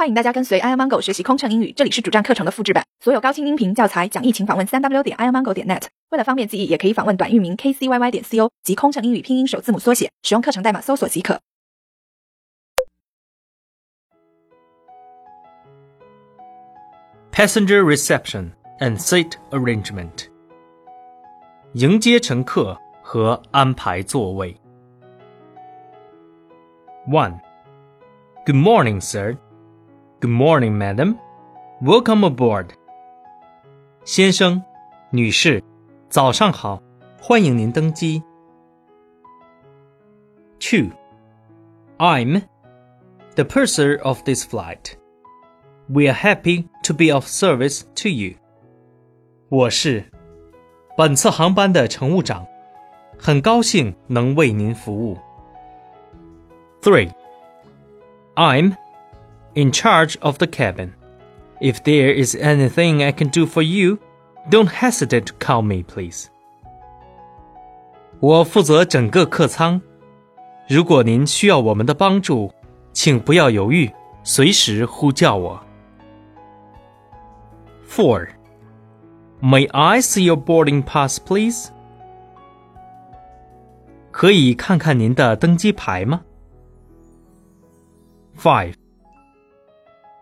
欢迎大家跟随 iomongo 学习空乘英语，这里是主站课程的复制版，所有高清音频教材讲义，请访问三 w 点 iomongo 点 net。为了方便记忆，也可以访问短域名 kcyy 点 co 及空乘英语拼音首字母缩写，使用课程代码搜索即可。Passenger reception and seat arrangement，迎接乘客和安排座位。One. Good morning, sir. Good morning, madam. Welcome aboard. 先生、女士，早上好，欢迎您登机。Two. I'm the purser of this flight. We are happy to be of service to you. 我是本次航班的乘务长，很高兴能为您服务。Three. I'm in charge of the cabin. If there is anything I can do for you, don't hesitate to call me, please. 我负责整个客舱。如果您需要我们的帮助，请不要犹豫，随时呼叫我。Four. May I see your boarding pass, please? 可以看看您的登机牌吗？Five.